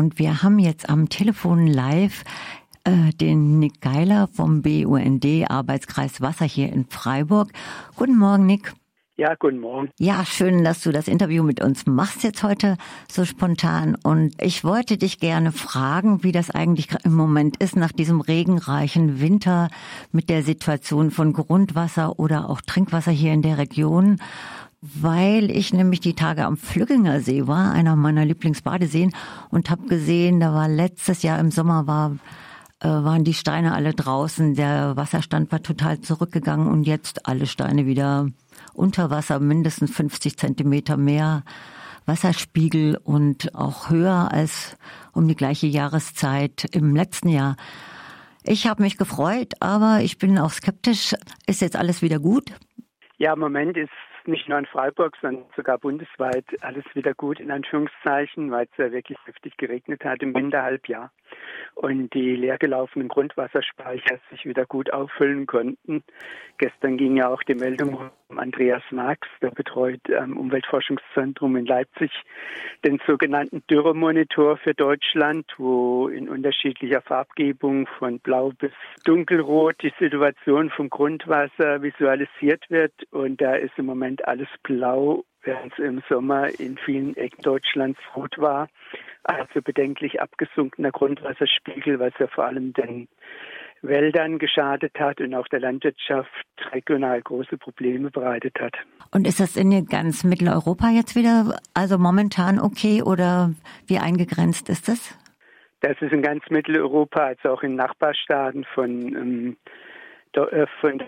und wir haben jetzt am Telefon live äh, den Nick Geiler vom BUND Arbeitskreis Wasser hier in Freiburg. Guten Morgen, Nick. Ja, guten Morgen. Ja, schön, dass du das Interview mit uns machst jetzt heute so spontan. Und ich wollte dich gerne fragen, wie das eigentlich im Moment ist nach diesem regenreichen Winter mit der Situation von Grundwasser oder auch Trinkwasser hier in der Region weil ich nämlich die Tage am Flügginger See war, einer meiner Lieblingsbadeseen, und habe gesehen, da war letztes Jahr im Sommer war äh, waren die Steine alle draußen, der Wasserstand war total zurückgegangen und jetzt alle Steine wieder unter Wasser, mindestens 50 Zentimeter mehr Wasserspiegel und auch höher als um die gleiche Jahreszeit im letzten Jahr. Ich habe mich gefreut, aber ich bin auch skeptisch. Ist jetzt alles wieder gut? Ja, im Moment ist nicht nur in Freiburg, sondern sogar bundesweit alles wieder gut in Anführungszeichen, weil es ja wirklich heftig geregnet hat im Winterhalbjahr und die leergelaufenen Grundwasserspeicher sich wieder gut auffüllen konnten. Gestern ging ja auch die Meldung Andreas Marx, der betreut am Umweltforschungszentrum in Leipzig den sogenannten Dürremonitor für Deutschland, wo in unterschiedlicher Farbgebung von blau bis dunkelrot die Situation vom Grundwasser visualisiert wird. Und da ist im Moment alles blau während es im Sommer in vielen Ecken Deutschlands rot war. Also bedenklich abgesunkener Grundwasserspiegel, was ja vor allem den Wäldern geschadet hat und auch der Landwirtschaft regional große Probleme bereitet hat. Und ist das in ganz Mitteleuropa jetzt wieder, also momentan okay oder wie eingegrenzt ist das? Das ist in ganz Mitteleuropa, als auch in Nachbarstaaten von, ähm, äh, von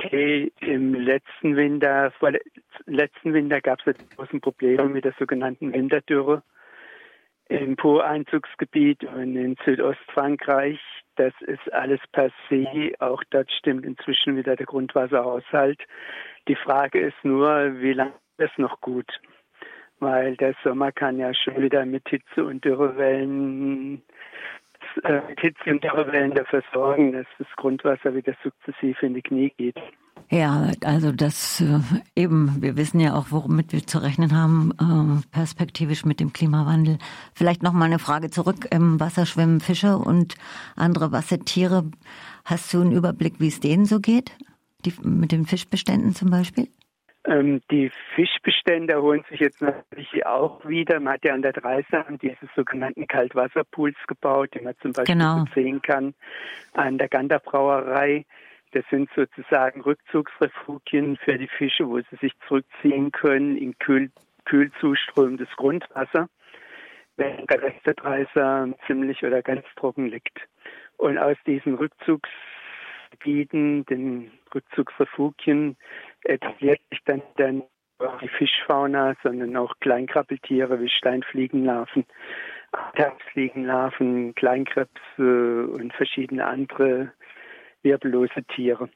Okay, im letzten Winter, vor letzten Winter gab es große Probleme mit der sogenannten Winterdürre im Po-Einzugsgebiet und in Südostfrankreich. Das ist alles passé. Auch dort stimmt inzwischen wieder der Grundwasserhaushalt. Die Frage ist nur, wie lange ist es noch gut? Weil der Sommer kann ja schon wieder mit Hitze und Dürrewellen äh, mit Hitze und Dürrewellen dafür sorgen, dass das Grundwasser wieder sukzessive in die Knie geht. Ja, also das äh, eben, wir wissen ja auch, womit wir zu rechnen haben, äh, perspektivisch mit dem Klimawandel. Vielleicht noch mal eine Frage zurück. Im Wasser schwimmen Fische und andere Wassertiere. Hast du einen Überblick, wie es denen so geht? Die, mit den Fischbeständen zum Beispiel? Ähm, die Fischbestände holen sich jetzt natürlich auch wieder. Man hat ja an der Dreisam diese sogenannten Kaltwasserpools gebaut, die man zum Beispiel genau. sehen kann an der Ganderbrauerei. Das sind sozusagen Rückzugsrefugien für die Fische, wo sie sich zurückziehen können in kühl, kühl zuströmendes Grundwasser, während der Rest der Dreisam ziemlich oder ganz trocken liegt. Und aus diesen Rückzugs Gebieten, den Rückzugsrefugien, etabliert sich dann, dann die Fischfauna, sondern auch Kleinkrabbeltiere wie Steinfliegenlarven, Tagsfliegenlarven, Kleinkrebse und verschiedene andere wirbellose Tiere.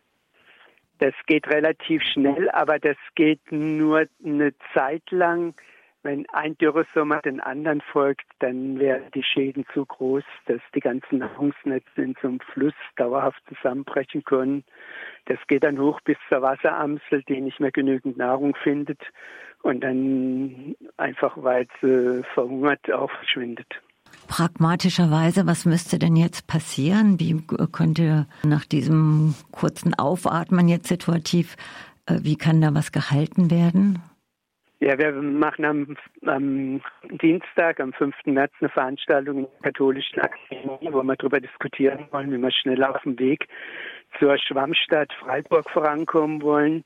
Das geht relativ schnell, aber das geht nur eine Zeit lang wenn ein Dürresommer den anderen folgt, dann wären die Schäden zu groß, dass die ganzen Nahrungsnetze in so einem Fluss dauerhaft zusammenbrechen können. Das geht dann hoch bis zur Wasseramsel, die nicht mehr genügend Nahrung findet und dann einfach, weil sie verhungert, auch verschwindet. Pragmatischerweise, was müsste denn jetzt passieren? Wie könnte nach diesem kurzen Aufatmen jetzt situativ, äh, wie kann da was gehalten werden? Ja, wir machen am, am, Dienstag, am 5. März, eine Veranstaltung in der Katholischen Akademie, wo wir darüber diskutieren wollen, wie wir schneller auf dem Weg zur Schwammstadt Freiburg vorankommen wollen.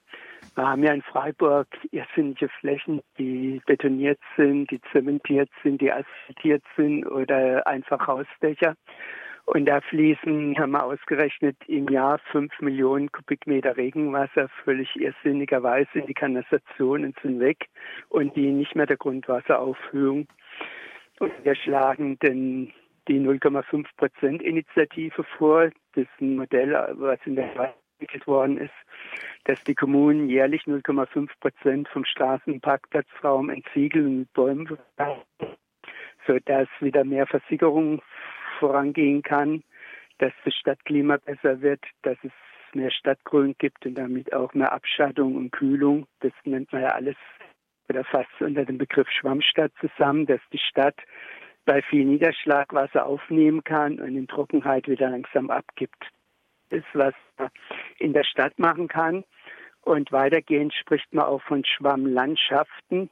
Wir haben ja in Freiburg irrsinnige Flächen, die betoniert sind, die zementiert sind, die asphaltiert sind oder einfach Hausdächer. Und da fließen, haben wir ausgerechnet, im Jahr fünf Millionen Kubikmeter Regenwasser völlig irrsinnigerweise in die Kanalisationen sind weg und die nicht mehr der Grundwasseraufhöhung. Und wir schlagen den, die 0,5 Prozent Initiative vor. Das ist ein Modell, was in der Schweiz entwickelt worden ist, dass die Kommunen jährlich 0,5 Prozent vom Straßen- und Parkplatzraum entsiegeln und mit Bäumen sodass wieder mehr Versickerung vorangehen kann, dass das Stadtklima besser wird, dass es mehr Stadtgrün gibt und damit auch mehr Abschattung und Kühlung. Das nennt man ja alles oder fast unter dem Begriff Schwammstadt zusammen, dass die Stadt bei viel Niederschlag Wasser aufnehmen kann und in Trockenheit wieder langsam abgibt. Das ist, was man in der Stadt machen kann. Und weitergehend spricht man auch von Schwammlandschaften,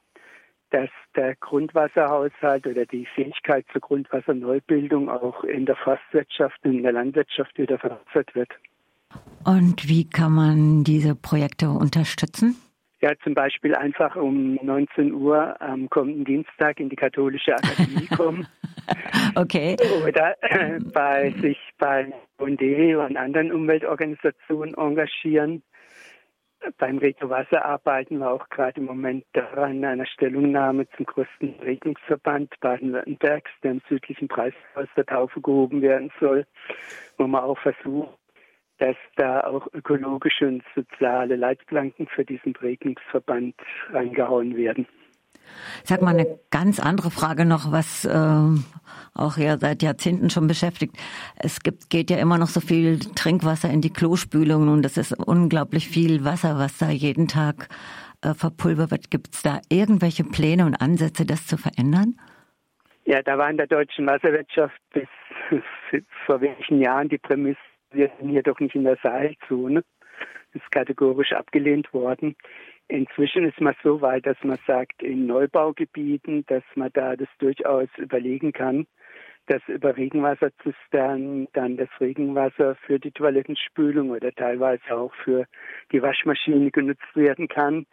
dass der Grundwasserhaushalt oder die Fähigkeit zur Grundwasserneubildung auch in der Forstwirtschaft und in der Landwirtschaft wieder verbessert wird. Und wie kann man diese Projekte unterstützen? Ja, zum Beispiel einfach um 19 Uhr am kommenden Dienstag in die Katholische Akademie kommen. okay. Oder äh, bei sich bei UND und anderen Umweltorganisationen engagieren. Beim Reto Wasser arbeiten wir auch gerade im Moment daran, einer Stellungnahme zum größten Regnungsverband Baden-Württembergs, der im südlichen Preis aus der Taufe gehoben werden soll, wo man auch versucht, dass da auch ökologische und soziale Leitplanken für diesen Prägungsverband reingehauen werden. Sag mal eine ganz andere Frage noch, was äh, auch ja seit Jahrzehnten schon beschäftigt. Es gibt, geht ja immer noch so viel Trinkwasser in die Klospülungen und das ist unglaublich viel Wasser, was da jeden Tag äh, verpulvert wird. Gibt es da irgendwelche Pläne und Ansätze, das zu verändern? Ja, da war in der deutschen Wasserwirtschaft bis vor wenigen Jahren die Prämisse, wir sind hier doch nicht in der Sahelzone. Das ist kategorisch abgelehnt worden. Inzwischen ist man so weit, dass man sagt, in Neubaugebieten, dass man da das durchaus überlegen kann, dass über Regenwasserzisternen dann das Regenwasser für die Toilettenspülung oder teilweise auch für die Waschmaschine genutzt werden kann.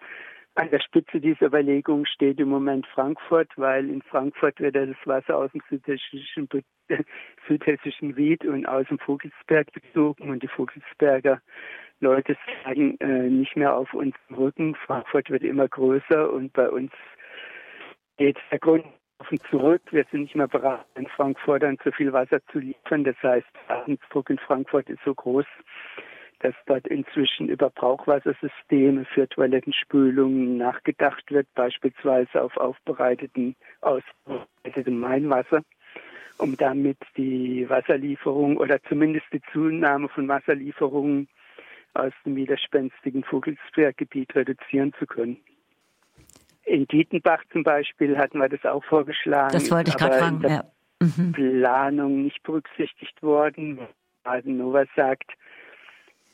An der Spitze dieser Überlegung steht im Moment Frankfurt, weil in Frankfurt wird das Wasser aus dem südhessischen, südhessischen Ried und aus dem Vogelsberg bezogen und die Vogelsberger Leute sagen äh, nicht mehr auf unserem Rücken. Frankfurt wird immer größer und bei uns geht der Grund zurück. Wir sind nicht mehr bereit, in Frankfurt dann zu viel Wasser zu liefern. Das heißt, der Abensdruck in Frankfurt ist so groß, dass dort inzwischen über Brauchwassersysteme für Toilettenspülungen nachgedacht wird, beispielsweise auf aufbereiteten, ausbereitetem Mainwasser, um damit die Wasserlieferung oder zumindest die Zunahme von Wasserlieferungen aus dem widerspenstigen Vogelsberggebiet reduzieren zu können. In Dietenbach zum Beispiel hatten wir das auch vorgeschlagen. Das wollte ich gerade fragen. Ja. Mhm. Planung nicht berücksichtigt worden. Baden Nova sagt,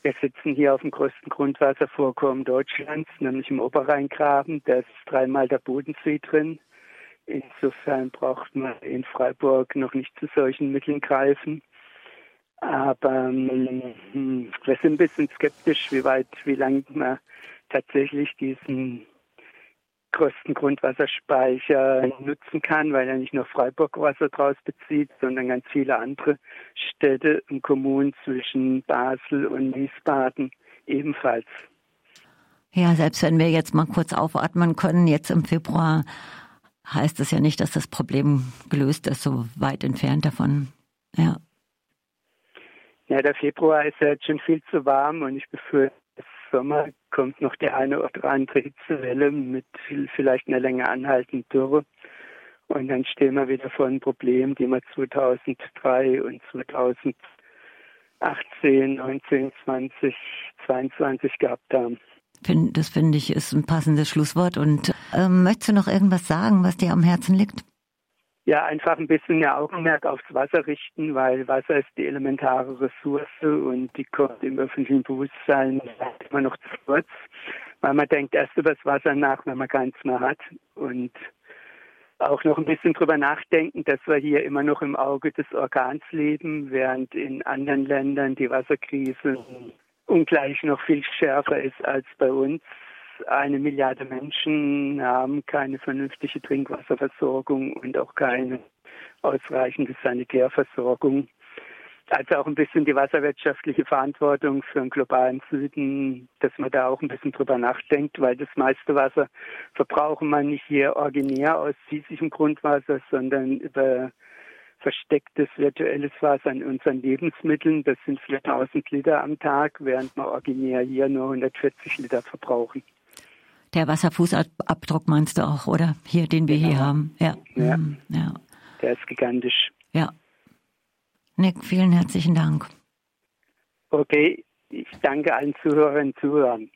wir sitzen hier auf dem größten Grundwasservorkommen Deutschlands, nämlich im Oberrheingraben. Da ist dreimal der Bodensee drin. Insofern braucht man in Freiburg noch nicht zu solchen Mitteln greifen. Aber hm, wir sind ein bisschen skeptisch, wie weit, wie lange man tatsächlich diesen größten Grundwasserspeicher nutzen kann, weil er nicht nur Freiburg Wasser draus bezieht, sondern ganz viele andere Städte und Kommunen zwischen Basel und Wiesbaden ebenfalls. Ja, selbst wenn wir jetzt mal kurz aufatmen können, jetzt im Februar heißt es ja nicht, dass das Problem gelöst ist, so weit entfernt davon. Ja. Ja, der Februar ist ja jetzt schon viel zu warm und ich befürchte, Sommer kommt noch die eine oder andere Hitzewelle mit vielleicht einer länger anhaltenden Dürre. Und dann stehen wir wieder vor einem Problem, die wir 2003 und 2018, 19, 20, 22 gehabt haben. Das finde ich ist ein passendes Schlusswort. Und ähm, möchtest du noch irgendwas sagen, was dir am Herzen liegt? Ja einfach ein bisschen mehr Augenmerk aufs Wasser richten, weil Wasser ist die elementare Ressource und die kommt im öffentlichen Bewusstsein immer noch zu kurz, weil man denkt erst über das Wasser nach, wenn man keins mehr hat. Und auch noch ein bisschen drüber nachdenken, dass wir hier immer noch im Auge des Organs leben, während in anderen Ländern die Wasserkrise ungleich noch viel schärfer ist als bei uns eine Milliarde Menschen haben keine vernünftige Trinkwasserversorgung und auch keine ausreichende Sanitärversorgung. Also auch ein bisschen die wasserwirtschaftliche Verantwortung für den globalen Süden, dass man da auch ein bisschen drüber nachdenkt, weil das meiste Wasser verbrauchen wir nicht hier originär aus fließigem Grundwasser, sondern über verstecktes virtuelles Wasser in unseren Lebensmitteln. Das sind 4000 Liter am Tag, während wir originär hier nur 140 Liter verbrauchen. Der Wasserfußabdruck meinst du auch, oder? Hier, den wir genau. hier haben. Ja. Ja. Mhm. ja. Der ist gigantisch. Ja. Nick, vielen herzlichen Dank. Okay, ich danke allen Zuhörern und Zuhörern.